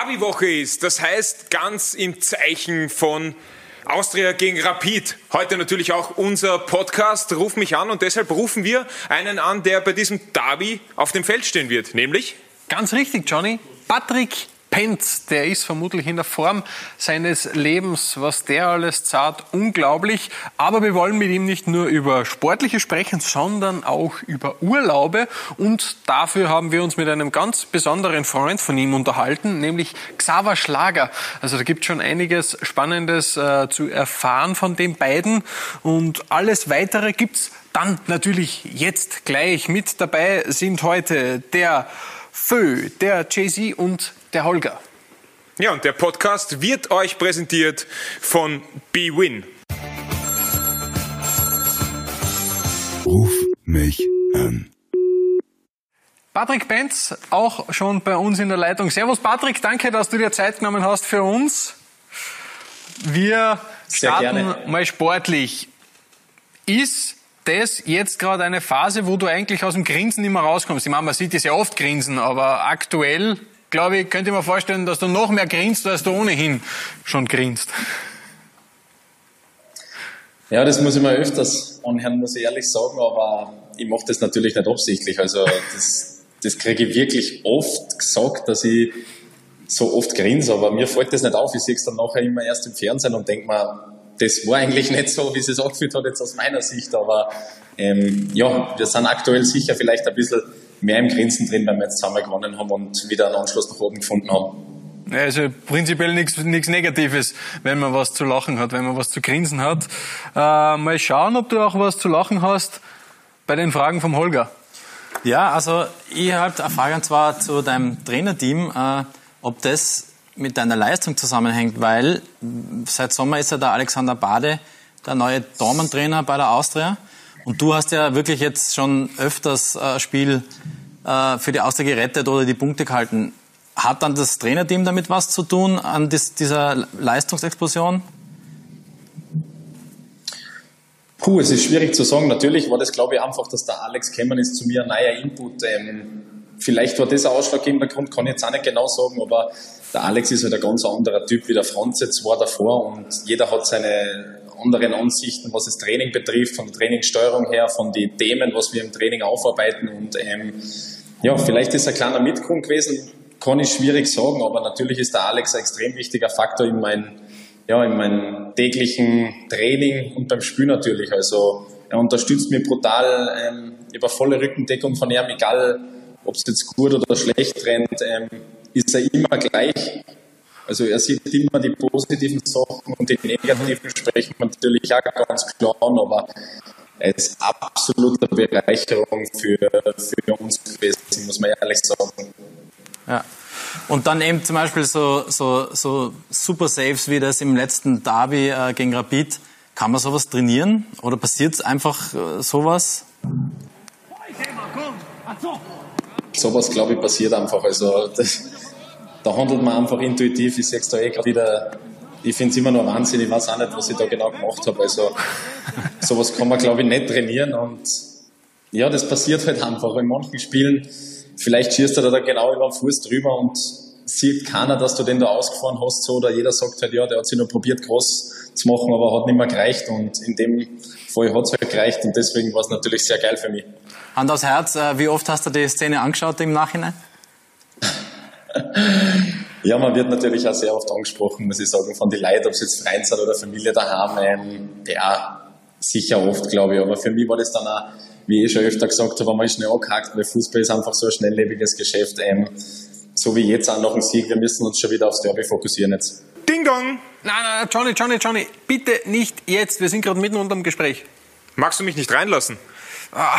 Derby-Woche ist. Das heißt, ganz im Zeichen von Austria gegen Rapid. Heute natürlich auch unser Podcast. Ruf mich an und deshalb rufen wir einen an, der bei diesem Derby auf dem Feld stehen wird. Nämlich? Ganz richtig, Johnny. Patrick Penz, der ist vermutlich in der Form seines Lebens, was der alles zahlt, unglaublich. Aber wir wollen mit ihm nicht nur über Sportliche sprechen, sondern auch über Urlaube. Und dafür haben wir uns mit einem ganz besonderen Freund von ihm unterhalten, nämlich Xaver Schlager. Also da gibt es schon einiges Spannendes äh, zu erfahren von den beiden. Und alles Weitere gibt's dann natürlich jetzt gleich. Mit dabei sind heute der Fö, der Jay-Z und der Holger. Ja, und der Podcast wird euch präsentiert von BWin. Ruf mich an. Patrick Benz, auch schon bei uns in der Leitung. Servus Patrick, danke, dass du dir Zeit genommen hast für uns. Wir starten mal sportlich. Ist das jetzt gerade eine Phase, wo du eigentlich aus dem Grinsen mehr rauskommst? Ich meine, man sieht das ja oft grinsen, aber aktuell, glaube ich, könnte ich mir vorstellen, dass du noch mehr grinst, als du ohnehin schon grinst. Ja, das muss ich mal öfters anhören, muss ich ehrlich sagen, aber ich mache das natürlich nicht absichtlich. Also das, das kriege ich wirklich oft gesagt, dass ich so oft grinse, aber mir fällt das nicht auf. Ich sehe es dann nachher immer erst im Fernsehen und denke mir, das war eigentlich nicht so, wie es es angefühlt hat, jetzt aus meiner Sicht. Aber ähm, ja, wir sind aktuell sicher vielleicht ein bisschen mehr im Grinsen drin, weil wir jetzt zusammen gewonnen haben und wieder einen Anschluss nach oben gefunden haben. Also prinzipiell nichts Negatives, wenn man was zu lachen hat, wenn man was zu grinsen hat. Äh, mal schauen, ob du auch was zu lachen hast bei den Fragen vom Holger. Ja, also ich habe eine Frage und zwar zu deinem Trainerteam, äh, ob das mit deiner Leistung zusammenhängt, weil seit Sommer ist ja der Alexander Bade der neue Dormantrainer bei der Austria. Und du hast ja wirklich jetzt schon öfters äh, Spiel äh, für die Austria gerettet oder die Punkte gehalten. Hat dann das Trainerteam damit was zu tun an dis, dieser Leistungsexplosion? Puh, es ist schwierig zu sagen. Natürlich war das, glaube ich, einfach, dass der Alex gekommen ist zu mir, ein neuer Input. Ähm, vielleicht war das ein ausschlaggebender Grund, kann ich jetzt auch nicht genau sagen, aber der Alex ist halt ein ganz anderer Typ wie der Franz jetzt war davor und jeder hat seine anderen Ansichten, was das Training betrifft, von der Trainingssteuerung her, von den Themen, was wir im Training aufarbeiten und ähm, ja, vielleicht ist ein kleiner Mitgrund gewesen, kann ich schwierig sagen, aber natürlich ist der Alex ein extrem wichtiger Faktor in meinem ja, in meinem täglichen Training und beim Spiel natürlich. Also er unterstützt mich brutal ähm, über volle Rückendeckung von ihm, egal ob es jetzt gut oder schlecht rennt. Ähm, ist er immer gleich. Also er sieht immer die positiven Sachen und die negativen sprechen wir natürlich auch ganz klar an, aber er ist absolute Bereicherung für, für uns gewesen, muss man ehrlich sagen. Ja. Und dann eben zum Beispiel so, so, so Super Saves wie das im letzten Derby äh, gegen Rapid. Kann man sowas trainieren oder passiert einfach äh, sowas? Sowas, glaube ich, passiert einfach. Also das, da handelt man einfach intuitiv. Ich sehe es da eh gerade wieder. Ich finde es immer noch Wahnsinn. Ich weiß auch nicht, was ich da genau gemacht habe. Also sowas kann man, glaube ich, nicht trainieren. Und ja, das passiert halt einfach. In manchen Spielen, vielleicht schießt er da genau über den Fuß drüber und sieht keiner, dass du den da ausgefahren hast. So, oder jeder sagt halt, ja, der hat sich nur probiert, groß zu machen, aber hat nicht mehr gereicht. Und in dem Fall hat es halt gereicht. Und deswegen war es natürlich sehr geil für mich. Hand aufs Herz, äh, wie oft hast du die Szene angeschaut im Nachhinein? Ja, man wird natürlich auch sehr oft angesprochen, muss ich sagen, von den Leuten, ob es jetzt Freunde sind oder Familie daheim. Ähm, ja, sicher oft, glaube ich. Aber für mich war das dann auch, wie ich schon öfter gesagt habe, einmal schnell angehakt, weil Fußball ist einfach so ein schnelllebiges Geschäft. Ähm, so wie jetzt auch nach dem Sieg, wir müssen uns schon wieder aufs Derby fokussieren jetzt. Ding Dong! Nein, nein, Johnny, Johnny, Johnny, bitte nicht jetzt. Wir sind gerade mitten unter dem Gespräch. Magst du mich nicht reinlassen? Ah,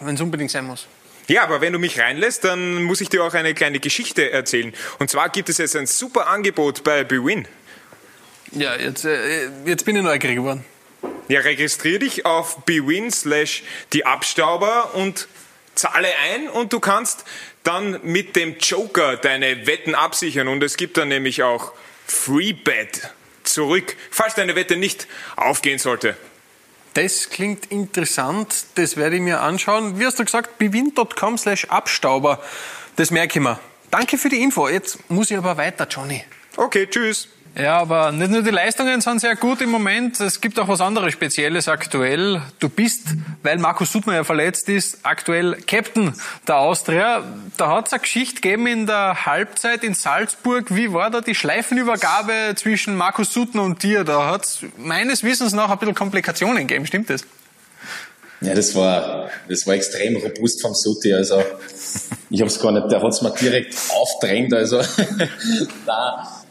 Wenn es unbedingt sein muss. Ja, aber wenn du mich reinlässt, dann muss ich dir auch eine kleine Geschichte erzählen. Und zwar gibt es jetzt ein super Angebot bei Bewin. Ja, jetzt, äh, jetzt bin ich neugierig geworden. Ja, registrier dich auf bewin slash die Abstauber und zahle ein und du kannst dann mit dem Joker deine Wetten absichern und es gibt dann nämlich auch Freebet zurück, falls deine Wette nicht aufgehen sollte. Das klingt interessant, das werde ich mir anschauen. Wie hast du gesagt, bewin.com slash Abstauber. Das merke ich mir. danke für die Info. Jetzt muss ich aber weiter, Johnny. Okay, tschüss. Ja, aber nicht nur die Leistungen sind sehr gut im Moment, es gibt auch was anderes Spezielles aktuell. Du bist, weil Markus Suttner ja verletzt ist, aktuell Captain der Austria. Da hat es eine Geschichte gegeben in der Halbzeit in Salzburg. Wie war da die Schleifenübergabe zwischen Markus Suttner und dir? Da hat es meines Wissens nach ein bisschen Komplikationen gegeben, stimmt das? Ja, das war, das war extrem robust vom Sutti. Also, ich habe es gar nicht, der hat es mir direkt aufdrängt. Also, da,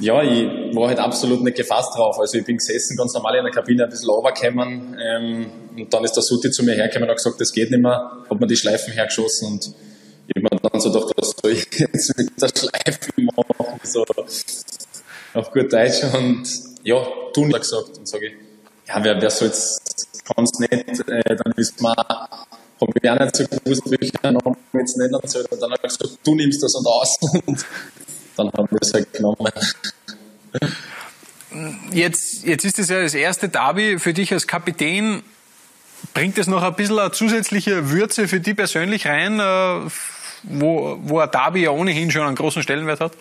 ja, ich war halt absolut nicht gefasst drauf. Also ich bin gesessen, ganz normal in der Kabine, ein bisschen runtergekommen ähm, und dann ist der Suti zu mir hergekommen und hat gesagt, das geht nicht mehr, hat mir die Schleifen hergeschossen und ich habe mir dann so gedacht, was soll ich jetzt mit der Schleife machen, so auf gut Deutsch und ja, tun gesagt und sage ich, ja, wer, wer soll jetzt, kann es nicht, äh, dann ist man habe ich auch nicht so gewusst, welche Namen jetzt nennen soll. Und dann habe ich gesagt, du nimmst das und aus. Und dann haben wir es halt genommen. Jetzt, jetzt ist es ja das erste Derby für dich als Kapitän. Bringt es noch ein bisschen eine zusätzliche Würze für dich persönlich rein, äh, wo, wo ein Derby ja ohnehin schon einen großen Stellenwert hat?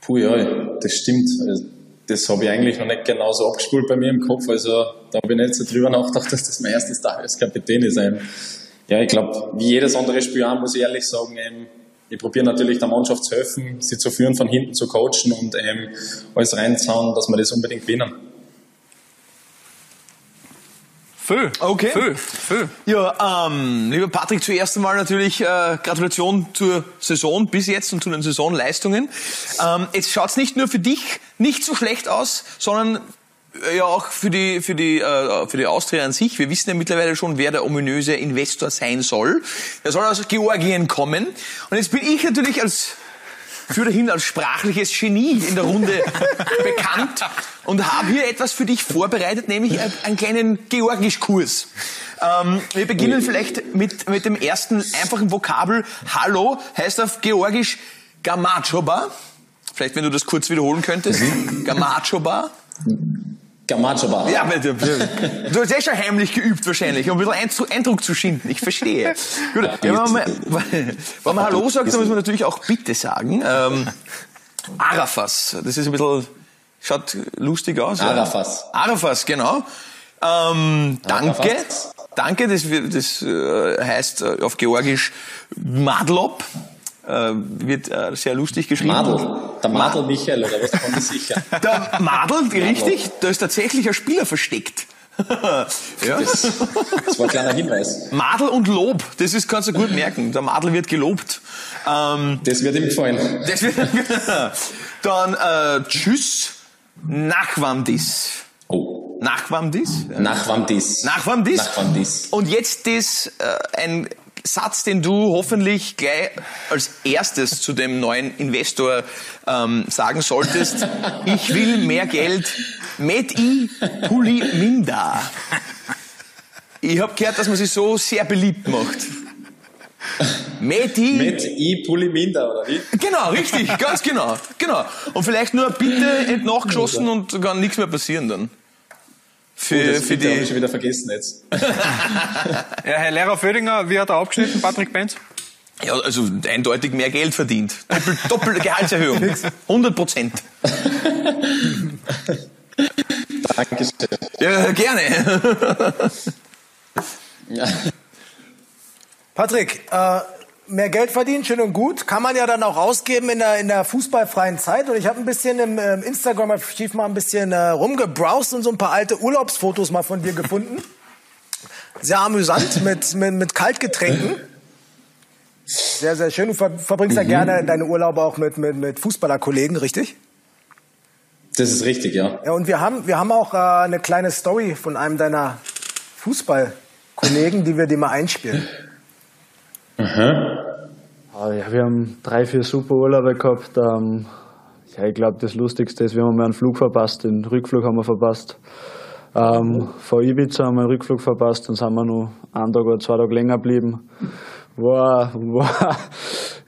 Puh, ja, das stimmt. Also, das habe ich eigentlich noch nicht genauso abgespult bei mir im Kopf. Also da habe ich nicht so drüber nachgedacht, dass das mein erstes Derby als Kapitän ist. Ja, ich glaube, wie jedes andere Spiel auch, muss ich ehrlich sagen, ich probiere natürlich der Mannschaft zu helfen, sie zu führen, von hinten zu coachen und ähm, alles reinzuhauen, dass wir das unbedingt gewinnen. Phil. Okay. Phil. Phil. Ja, ähm, lieber Patrick, zuerst einmal natürlich äh, Gratulation zur Saison bis jetzt und zu den Saisonleistungen. Ähm, jetzt schaut's nicht nur für dich nicht so schlecht aus, sondern ja auch für die, für die, äh, für die Austria an sich. Wir wissen ja mittlerweile schon, wer der ominöse Investor sein soll. Der soll aus Georgien kommen. Und jetzt bin ich natürlich als für dahin als sprachliches Genie in der Runde bekannt und habe hier etwas für dich vorbereitet, nämlich einen kleinen Georgischkurs. Ähm, wir beginnen vielleicht mit, mit dem ersten einfachen Vokabel. Hallo heißt auf Georgisch Gamachoba. Vielleicht, wenn du das kurz wiederholen könntest. Gamachoba. Gamachoba. Ja, aber du, hast eh schon heimlich geübt wahrscheinlich, um ein bisschen Eindruck zu schinden. Ich verstehe. Gut, ja, wenn, man, wenn man Hallo sagt, dann muss man natürlich auch Bitte sagen. Ähm, Arafas, das ist ein bisschen, schaut lustig aus. Arafas. Ja. Arafas, genau. Ähm, danke. Arafas. Danke, das, das äh, heißt äh, auf Georgisch Madlob äh, wird äh, sehr lustig geschrieben. Madel. Der Madel Michael, oder was kann ich sicher? Der Madel, richtig? Da ist tatsächlich ein Spieler versteckt. ja. das, das war ein kleiner Hinweis. Madel und Lob, das ist, kannst du gut merken. Der Madel wird gelobt. Ähm, das wird ihm gefallen. Das wird, dann äh, Tschüss, Nachwamdis. Oh. Nachwamdis? Nachwamdis. Nachwamdis. Nachwamdis. Und jetzt das, äh, ein Satz, den du hoffentlich gleich als erstes zu dem neuen Investor ähm, sagen solltest. Ich will mehr Geld. Met i puli minda. Ich habe gehört, dass man sich so sehr beliebt macht. Met i, Met i Puliminda, oder wie? Genau, richtig, ganz genau. genau. Und vielleicht nur bitte nachgeschossen und kann nichts mehr passieren dann. Für, oh, das für die. habe ich schon wieder vergessen jetzt. ja, Herr Lehrer Födinger, wie hat er abgeschnitten, Patrick Benz? Ja, also eindeutig mehr Geld verdient. Doppel, doppelte Gehaltserhöhung. 100 Prozent. Dankeschön. Ja, gerne. ja. Patrick, äh, mehr Geld verdienen, schön und gut. Kann man ja dann auch ausgeben in der, in der fußballfreien Zeit. Und ich habe ein bisschen im äh, Instagram-Archiv mal ein bisschen äh, rumgebrowst und so ein paar alte Urlaubsfotos mal von dir gefunden. Sehr amüsant mit, mit, mit Kaltgetränken. Sehr, sehr schön. Du ver verbringst mhm. ja gerne deine Urlaube auch mit, mit, mit Fußballerkollegen, richtig? Das ist richtig, ja. Ja, und wir haben, wir haben auch äh, eine kleine Story von einem deiner Fußballkollegen, die wir dir mal einspielen. Aha. Ja, wir haben drei, vier super Urlaube gehabt. Ähm, ja, ich glaube, das Lustigste ist, wir haben mal einen Flug verpasst, den Rückflug haben wir verpasst. Ähm, vor Ibiza haben wir einen Rückflug verpasst, dann sind wir noch einen Tag oder zwei Tage länger geblieben. War, war,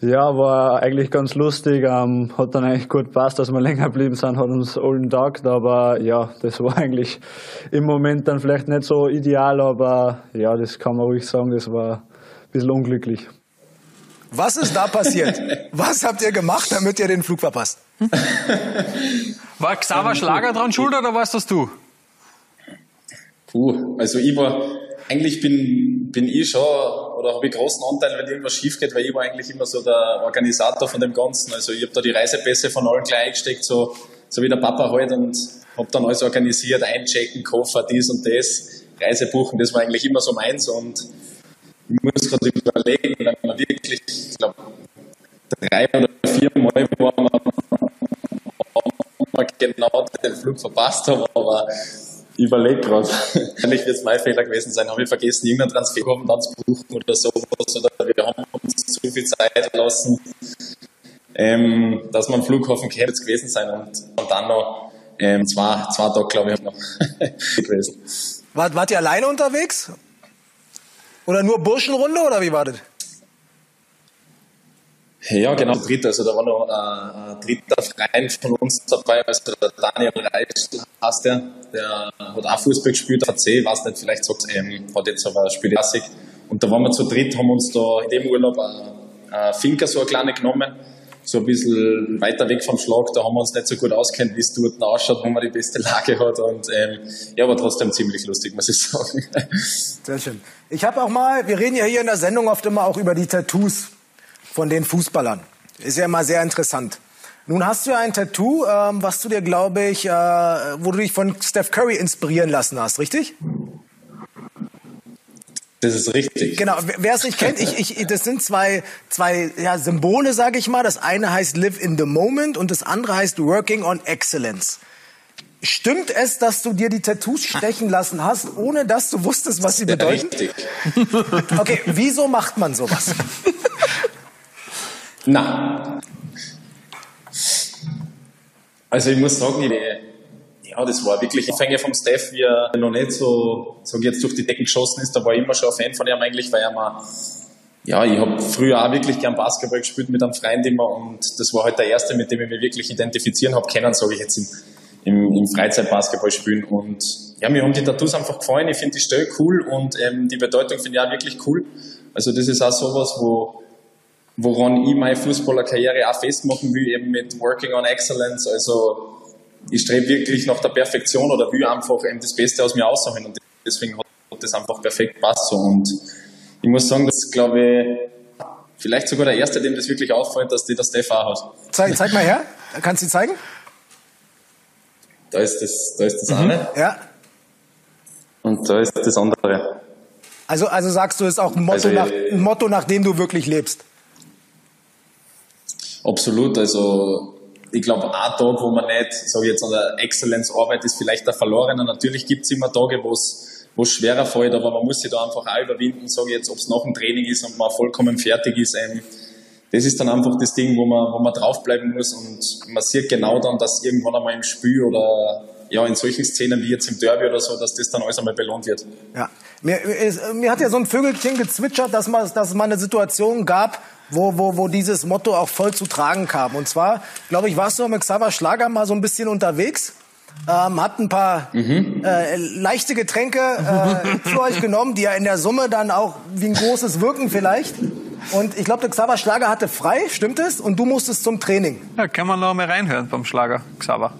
ja, war eigentlich ganz lustig, ähm, hat dann eigentlich gut passt, dass wir länger geblieben sind, hat uns allen tagt, aber ja, das war eigentlich im Moment dann vielleicht nicht so ideal, aber ja, das kann man ruhig sagen, das war bisschen unglücklich. Was ist da passiert? Was habt ihr gemacht, damit ihr den Flug verpasst? War Xaver Schlager dran schuld oder warst das du? Puh, also ich war, eigentlich bin, bin ich schon, oder habe ich großen Anteil, wenn irgendwas schief geht, weil ich war eigentlich immer so der Organisator von dem Ganzen. Also ich habe da die Reisepässe von allen gleich eingesteckt, so, so wie der Papa halt und habe dann alles organisiert, einchecken, Koffer, dies und das, Reise buchen, das war eigentlich immer so meins und ich muss gerade überlegen, wenn man wirklich, ich glaube, drei oder vier Mal waren wir, wir genau den Flug verpasst haben, aber ich überlege gerade. Wahrscheinlich wird es mein Fehler gewesen sein. Habe ich vergessen, irgendeinen Transfer dann zu buchen oder sowas. Oder wir haben uns zu viel Zeit gelassen, ähm, dass man am Flughafen es gewesen sein. Und, und dann noch ähm, zwei, zwei Tage, glaube ich, noch gewesen. Wart, wart ihr alleine unterwegs? Oder nur Burschenrunde oder wie war das? Ja, genau, dritter. Also da war noch ein, ein dritter Freund von uns dabei, also der Daniel Reichel heißt der, der hat auch Fußball gespielt, hat C, weiß nicht, vielleicht sagt ähm, hat jetzt aber Spielklassik. Und da waren wir zu dritt, haben uns da in dem Urlaub eine Finca so eine kleine genommen, so ein bisschen weiter weg vom Schlag, da haben wir uns nicht so gut auskennt, wie es dort ausschaut, wo man die beste Lage hat und ähm, ja, aber trotzdem ziemlich lustig, muss ich sagen. Sehr schön. Ich habe auch mal, wir reden ja hier in der Sendung oft immer auch über die Tattoos von den Fußballern. Ist ja immer sehr interessant. Nun hast du ja ein Tattoo, ähm, was du dir, glaube ich, äh, wo du dich von Steph Curry inspirieren lassen hast, richtig? Das ist richtig. Genau, wer es nicht kennt, ich, ich, das sind zwei, zwei ja, Symbole, sage ich mal. Das eine heißt Live in the Moment und das andere heißt Working on Excellence. Stimmt es, dass du dir die Tattoos stechen lassen hast, ohne dass du wusstest, was sie bedeuten? Richtig. Okay, wieso macht man sowas? Na. Also ich muss sagen, ich, ja, das war wirklich Anfänge vom Steph, wie er noch nicht so, ich jetzt, durch die Decken geschossen ist. Da war ich immer schon ein Fan von ihm eigentlich, weil er mal, ja, ich habe früher auch wirklich gern Basketball gespielt mit einem Freund immer und das war halt der erste, mit dem ich mich wirklich identifizieren habe können, sage ich jetzt im, im, im Freizeitbasketball spielen. Und ja, mir haben die Tattoos einfach gefallen. Ich finde die Stelle cool und ähm, die Bedeutung finde ich auch wirklich cool. Also das ist auch sowas, wo woran ich meine Fußballerkarriere auch festmachen will, eben mit Working on Excellence. Also ich strebe wirklich nach der Perfektion oder will einfach eben das Beste aus mir ausholen und deswegen hat das einfach perfekt passt so. Und ich muss sagen, das glaube ich vielleicht sogar der Erste, dem das wirklich auffällt, dass die das Steph auch hat. Zeig, zeig mal her. Kannst du zeigen? Da ist das, da ist das eine Ja. und da ist das andere. Also, also sagst du, ist auch ein Motto, Also, nach, äh, ein Motto, nach dem du wirklich lebst. Absolut, also ich glaube, ein Tag, wo man nicht, ich jetzt, an der Excellence arbeitet, ist vielleicht der verlorene. Natürlich gibt es immer Tage, wo es schwerer fällt, aber man muss sich da einfach auch überwinden, sage ich jetzt, ob es nach dem Training ist und man vollkommen fertig ist. Ähm, das ist dann einfach das Ding, wo man, wo man draufbleiben muss und man sieht genau dann, dass irgendwann einmal im Spiel oder ja, in solchen Szenen wie jetzt im Derby oder so, dass das dann alles einmal belohnt wird. Ja. Mir, mir, mir hat ja so ein Vögelchen gezwitschert, dass, man, dass es mal eine Situation gab, wo, wo, wo dieses Motto auch voll zu tragen kam. Und zwar, glaube ich, warst du mit Xaver Schlager mal so ein bisschen unterwegs, ähm, hat ein paar äh, leichte Getränke äh, für euch genommen, die ja in der Summe dann auch wie ein großes wirken vielleicht. Und ich glaube, der Xaver Schlager hatte frei, stimmt es? Und du musstest zum Training. Ja, kann man noch mal reinhören beim Schlager, Xaver.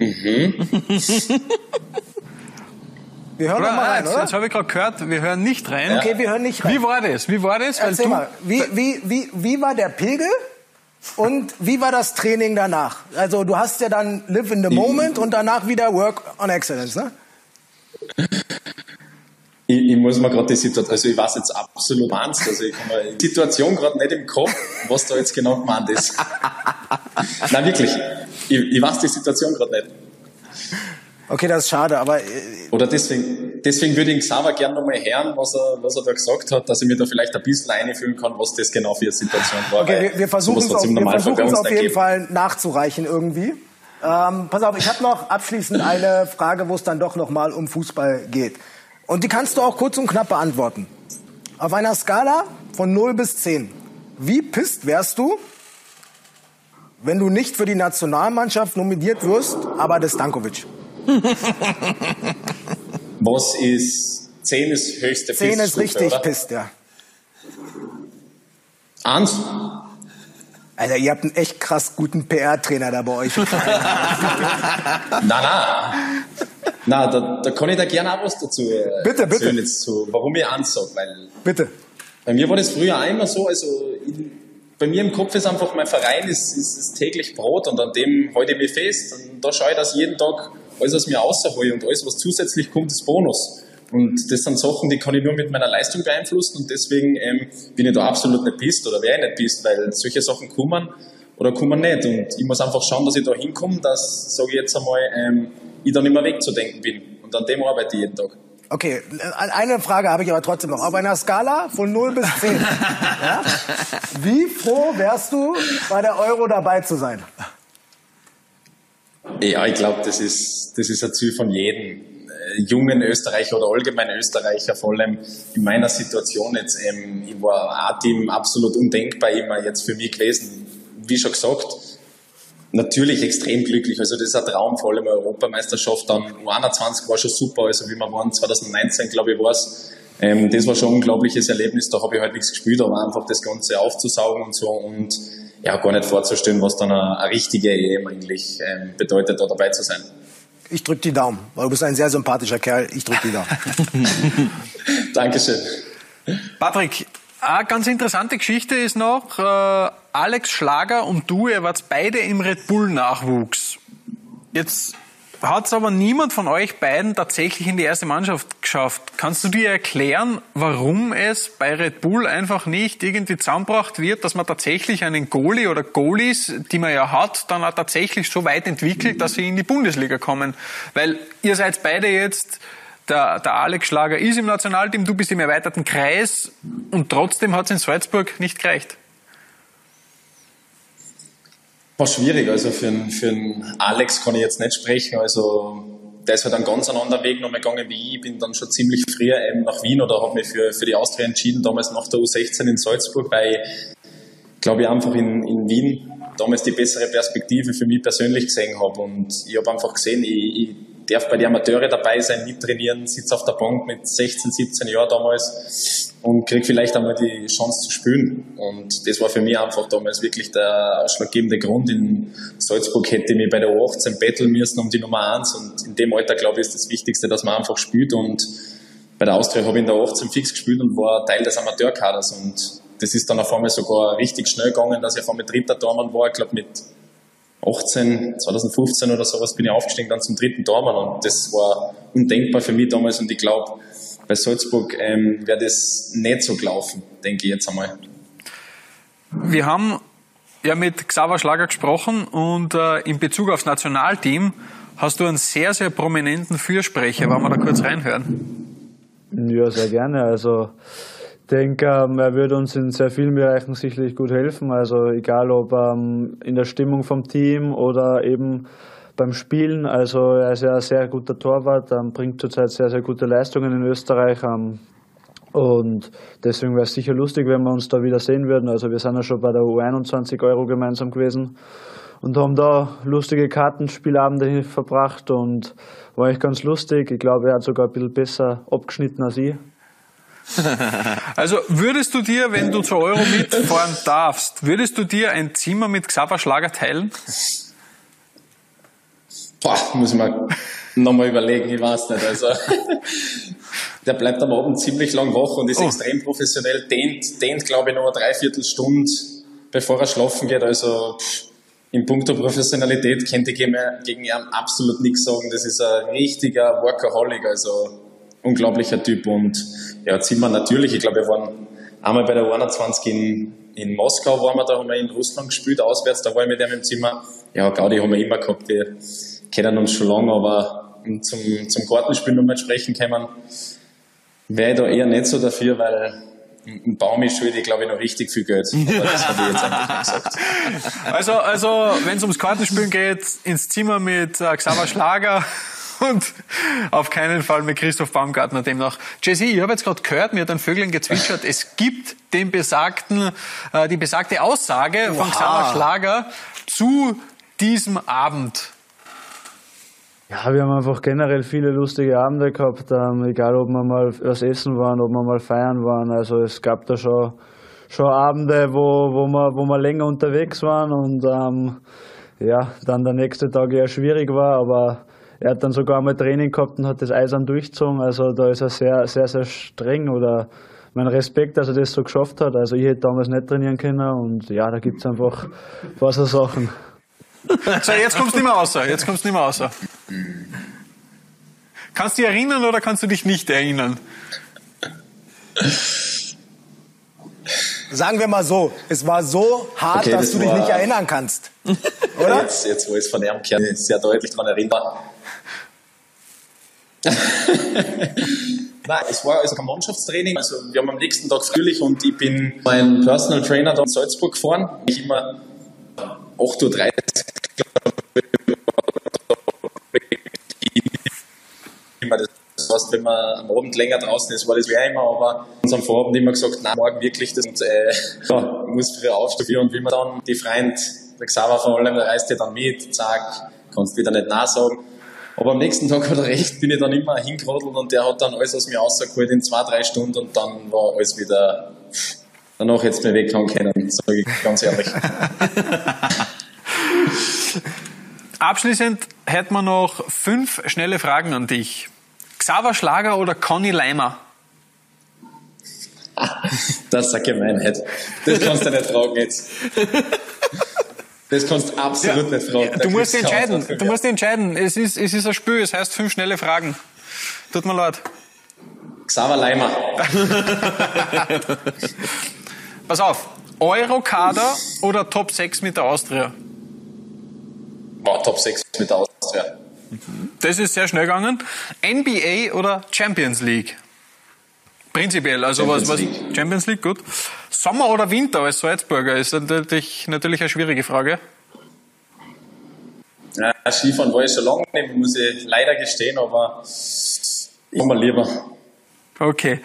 Wir hören Oder? mal rein, jetzt oder? jetzt habe ich gerade gehört, wir hören nicht rein. Okay, wir hören nicht rein. Wie war das? Wie war das? Weil Erzähl du, mal, wie, wie, wie, wie war der Pegel und wie war das Training danach? Also du hast ja dann Live in the Moment und danach wieder Work on Excellence, ne? Ich, ich muss mir gerade die Situation, also ich weiß jetzt absolut ernst, also ich mir die Situation gerade nicht im Kopf, was da jetzt genau gemeint ist. Nein, wirklich. Ich, ich weiß die Situation gerade nicht. Okay, das ist schade, aber äh, Oder deswegen, deswegen würde ich Xaver gerne nochmal hören, was er, was er da gesagt hat, dass ich mir da vielleicht ein bisschen einfühlen kann, was das genau für eine Situation war. okay, wir, wir versuchen es auf, wir versuchen's uns auf jeden gegeben. Fall nachzureichen irgendwie. Ähm, pass auf, ich habe noch abschließend eine Frage, wo es dann doch noch mal um Fußball geht. Und die kannst du auch kurz und knapp beantworten. Auf einer Skala von 0 bis 10. Wie pisst wärst du, wenn du nicht für die Nationalmannschaft nominiert wirst, aber des Stankovic? Was ist, 10 ist höchste 10 ist richtig oder? pisst, ja. Eins. Alter, ihr habt einen echt krass guten PR-Trainer da bei euch. Nein, nein. Nein, da, da kann ich da gerne auch was dazu äh, Bitte, bitte. Jetzt so, warum ich eins sage. Weil Bitte. bei mir war das früher immer so, also in, bei mir im Kopf ist einfach, mein Verein ist, ist, ist täglich Brot und an dem halte ich mich fest. Und da schaue ich, dass jeden Tag alles aus mir raushole und alles, was zusätzlich kommt, ist Bonus. Und das sind Sachen, die kann ich nur mit meiner Leistung beeinflussen und deswegen ähm, bin ich da absolut nicht pisst oder wäre ich nicht pisst, weil solche Sachen kommen oder kommen nicht. Und ich muss einfach schauen, dass ich da hinkomme, dass, sage ich jetzt einmal, ähm, ich da nicht mehr wegzudenken bin. Und an dem arbeite ich jeden Tag. Okay, eine Frage habe ich aber trotzdem noch. Auf einer Skala von 0 bis 10. ja? Wie froh wärst du, bei der Euro dabei zu sein? Ja, ich glaube, das ist, das ist ein Ziel von jedem äh, jungen Österreicher oder allgemein Österreicher, vor allem in meiner Situation jetzt. Ähm, ich war A-Team absolut undenkbar immer jetzt für mich gewesen. Wie schon gesagt, natürlich extrem glücklich. Also das ist ein Traum, vor allem Europameisterschaft. Dann U21 war schon super, also wie wir waren 2019, glaube ich, war es. Ähm, das war schon ein unglaubliches Erlebnis. Da habe ich halt nichts gespielt, aber einfach das Ganze aufzusaugen und so und ja, gar nicht vorzustellen, was dann eine, eine richtige EM eigentlich ähm, bedeutet, da dabei zu sein. Ich drück die Daumen, weil du bist ein sehr sympathischer Kerl. Ich drück die Daumen. Dankeschön. Patrick, eine ganz interessante Geschichte ist noch, äh, Alex Schlager und du, ihr wart beide im Red Bull Nachwuchs. Jetzt hat es aber niemand von euch beiden tatsächlich in die erste Mannschaft geschafft. Kannst du dir erklären, warum es bei Red Bull einfach nicht irgendwie zusammengebracht wird, dass man tatsächlich einen Goalie oder Goalies, die man ja hat, dann auch tatsächlich so weit entwickelt, dass sie in die Bundesliga kommen? Weil ihr seid beide jetzt der, der Alex Schlager ist im Nationalteam, du bist im erweiterten Kreis und trotzdem hat es in Salzburg nicht gereicht. War schwierig, also für einen, für Alex kann ich jetzt nicht sprechen, also der ist halt einen ganz anderen Weg nochmal gegangen wie ich. Ich bin dann schon ziemlich früh eben nach Wien oder habe mich für, für die Austria entschieden, damals nach der U16 in Salzburg, weil glaube ich, einfach in, in Wien damals die bessere Perspektive für mich persönlich gesehen habe. Und ich habe einfach gesehen, ich, ich darf bei den Amateuren dabei sein, mittrainieren, sitze auf der Bank mit 16, 17 Jahren damals und kriege vielleicht einmal die Chance zu spielen. Und das war für mich einfach damals wirklich der ausschlaggebende Grund. In Salzburg hätte ich mich bei der U18 betteln müssen um die Nummer 1 und in dem Alter, glaube ich, ist das Wichtigste, dass man einfach spielt und bei der Austria habe ich in der 18 fix gespielt und war Teil des Amateurkaders und das ist dann auf einmal sogar richtig schnell gegangen, dass ich auf einmal dritter Tormann war, ich glaube mit 18, 2015 oder sowas bin ich aufgestiegen dann zum dritten Tormann und das war undenkbar für mich damals und ich glaube, bei Salzburg ähm, wäre das nicht so gelaufen, denke ich jetzt einmal. Wir haben ja mit Xaver Schlager gesprochen und äh, in Bezug aufs Nationalteam hast du einen sehr, sehr prominenten Fürsprecher. Wollen wir da kurz reinhören? Ja, sehr gerne. Also denke, ähm, er wird uns in sehr vielen Bereichen sicherlich gut helfen. Also egal ob ähm, in der Stimmung vom Team oder eben beim Spielen. Also er ist ja ein sehr guter Torwart, ähm, bringt zurzeit sehr, sehr gute Leistungen in Österreich. Und deswegen wäre es sicher lustig, wenn wir uns da wieder sehen würden. Also wir sind ja schon bei der U21 Euro gemeinsam gewesen und haben da lustige Kartenspielabende verbracht und war echt ganz lustig. Ich glaube, er hat sogar ein bisschen besser abgeschnitten als ich. Also würdest du dir, wenn du zur Euro mitfahren darfst, würdest du dir ein Zimmer mit Xaver Schlager teilen? Boah, muss ich mal nochmal überlegen, ich weiß nicht. Also, der bleibt am Abend ziemlich lang wach und ist oh. extrem professionell, dehnt, dehnt glaube ich, noch eine Dreiviertelstunde, bevor er schlafen geht. Also in puncto Professionalität könnte ich gegen ihn absolut nichts sagen. Das ist ein richtiger Workaholic, also unglaublicher Typ und ja, Zimmer natürlich. Ich glaube, wir waren einmal bei der 21 in, in Moskau, waren wir, da haben wir in Russland gespielt, auswärts, da war ich mit ihm im Zimmer. Ja, Gaudi haben wir immer gehabt, wir kennen uns schon lange, aber zum, zum Gartenspielen nochmal sprechen können, wäre ich da eher nicht so dafür, weil ein Baum ist schuldig, glaube ich, noch richtig viel Geld. Aber das habe ich jetzt einfach gesagt. Also, also wenn es ums Kartenspielen geht, ins Zimmer mit äh, Xaver Schlager und auf keinen Fall mit Christoph Baumgartner demnach. Jesse, ich habe jetzt gerade gehört, mir hat ein Vögeln gezwitschert, es gibt den besagten, äh, die besagte Aussage wow. von Xaver Schlager zu diesem Abend. Ja, wir haben einfach generell viele lustige Abende gehabt, ähm, egal ob wir mal was essen waren, ob wir mal feiern waren. Also es gab da schon schon Abende, wo, wo, wir, wo wir länger unterwegs waren und ähm, ja, dann der nächste Tag eher schwierig war, aber er hat dann sogar einmal Training gehabt und hat das Eisern durchgezogen. Also da ist er sehr, sehr, sehr streng oder mein Respekt, dass er das so geschafft hat. Also ich hätte damals nicht trainieren können und ja, da gibt es einfach ein paar so Sachen. So, jetzt kommst du nicht mehr raus. Jetzt kommst du nicht mehr raus. Kannst du dich erinnern oder kannst du dich nicht erinnern? Sagen wir mal so, es war so hart, Okay, dass das du dich nicht erinnern kannst. Oder? Jetzt, jetzt, wo ich es von ihm kenne, sehr deutlich daran erinnere. Nein, es war also kein Mannschaftstraining. Also wir haben am nächsten Tag frühlich und ich bin mein Personal Trainer da in Salzburg gefahren. Ich immer 8.30 Uhr immer das wenn man am Abend länger draußen ist, war das wäre immer, aber uns am Vorabend immer gesagt, nein, morgen wirklich das und äh, ja, muss früh aufstehen und wie man dann die Freund, der Xaver vor allem, der reist ja dann mit, zack, kannst wieder nicht nein sagen. Aber am nächsten Tag hat er recht, bin ich dann immer hingerodelt und der hat dann alles aus mir rausgeholt in zwei, drei Stunden und dann war alles wieder, danach jetzt mir weghauen können, sage ich ganz ehrlich. Abschließend hätten wir noch fünf schnelle Fragen an dich. Xaver Schlager oder Conny Leimer? Das ist eine Gemeinheit. Das kannst du nicht fragen jetzt. Das kannst du absolut nicht fragen. Du musst entscheiden. Du musst dich entscheiden. Es ist, es ist ein Spiel, es heißt fünf schnelle Fragen. Tut mir leid. Xaver Leimer. Pass auf. Eurokader oder Top 6 mit der Austria? War Top 6 mit der Austria. Das ist sehr schnell gegangen. NBA oder Champions League? Prinzipiell, also Champions was, was League. Champions League, gut. Sommer oder Winter als Salzburger ist natürlich, natürlich eine schwierige Frage. Ja, Skifahren war ich schon lange nicht, muss ich leider gestehen, aber ich mal lieber. Okay.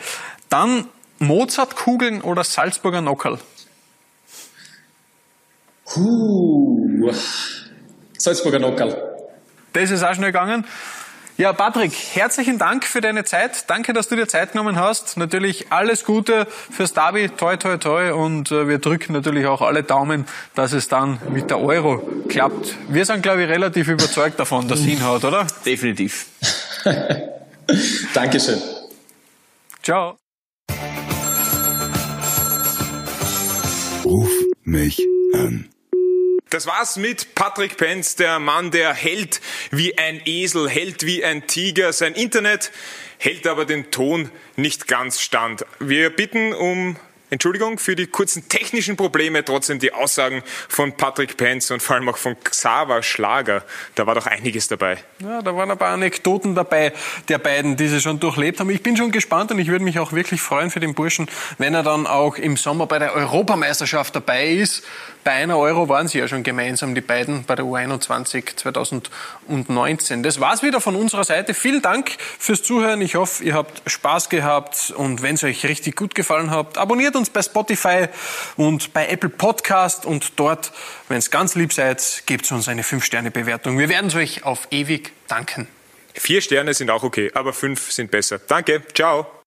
Dann Mozartkugeln oder Salzburger Nockerl? Huh. Salzburger Nockerl. Das ist auch schnell gegangen. Ja, Patrick, herzlichen Dank für deine Zeit. Danke, dass du dir Zeit genommen hast. Natürlich alles Gute fürs Derby. Toi, toi, toi. Und äh, wir drücken natürlich auch alle Daumen, dass es dann mit der Euro klappt. Wir sind, glaube ich, relativ überzeugt davon, dass es hinhaut, oder? Definitiv. Dankeschön. Ciao. Ruf mich an. Das war's mit Patrick Penz, der Mann, der hält wie ein Esel, hält wie ein Tiger. Sein Internet hält aber den Ton nicht ganz stand. Wir bitten um Entschuldigung für die kurzen technischen Probleme, trotzdem die Aussagen von Patrick Penz und vor allem auch von Xaver Schlager. Da war doch einiges dabei. Ja, da waren ein paar Anekdoten dabei der beiden, die sie schon durchlebt haben. Ich bin schon gespannt und ich würde mich auch wirklich freuen für den Burschen, wenn er dann auch im Sommer bei der Europameisterschaft dabei ist. Bei einer Euro waren sie ja schon gemeinsam, die beiden, bei der U21 2019. Das war's wieder von unserer Seite. Vielen Dank fürs Zuhören. Ich hoffe, ihr habt Spaß gehabt und wenn es euch richtig gut gefallen hat, abonniert uns bei Spotify und bei Apple Podcast und dort, wenn es ganz lieb seid, gebt uns eine 5-Sterne-Bewertung. Wir werden es euch auf ewig danken. Vier Sterne sind auch okay, aber fünf sind besser. Danke, ciao.